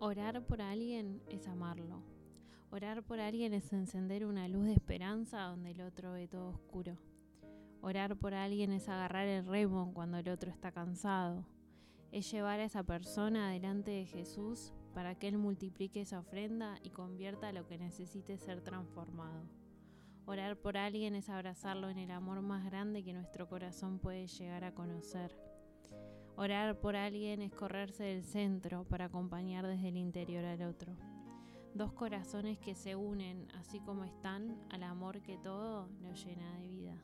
Orar por alguien es amarlo. Orar por alguien es encender una luz de esperanza donde el otro ve todo oscuro. Orar por alguien es agarrar el remo cuando el otro está cansado. Es llevar a esa persona delante de Jesús para que Él multiplique esa ofrenda y convierta lo que necesite ser transformado. Orar por alguien es abrazarlo en el amor más grande que nuestro corazón puede llegar a conocer. Orar por alguien es correrse del centro para acompañar desde el interior al otro. Dos corazones que se unen así como están al amor que todo lo llena de vida.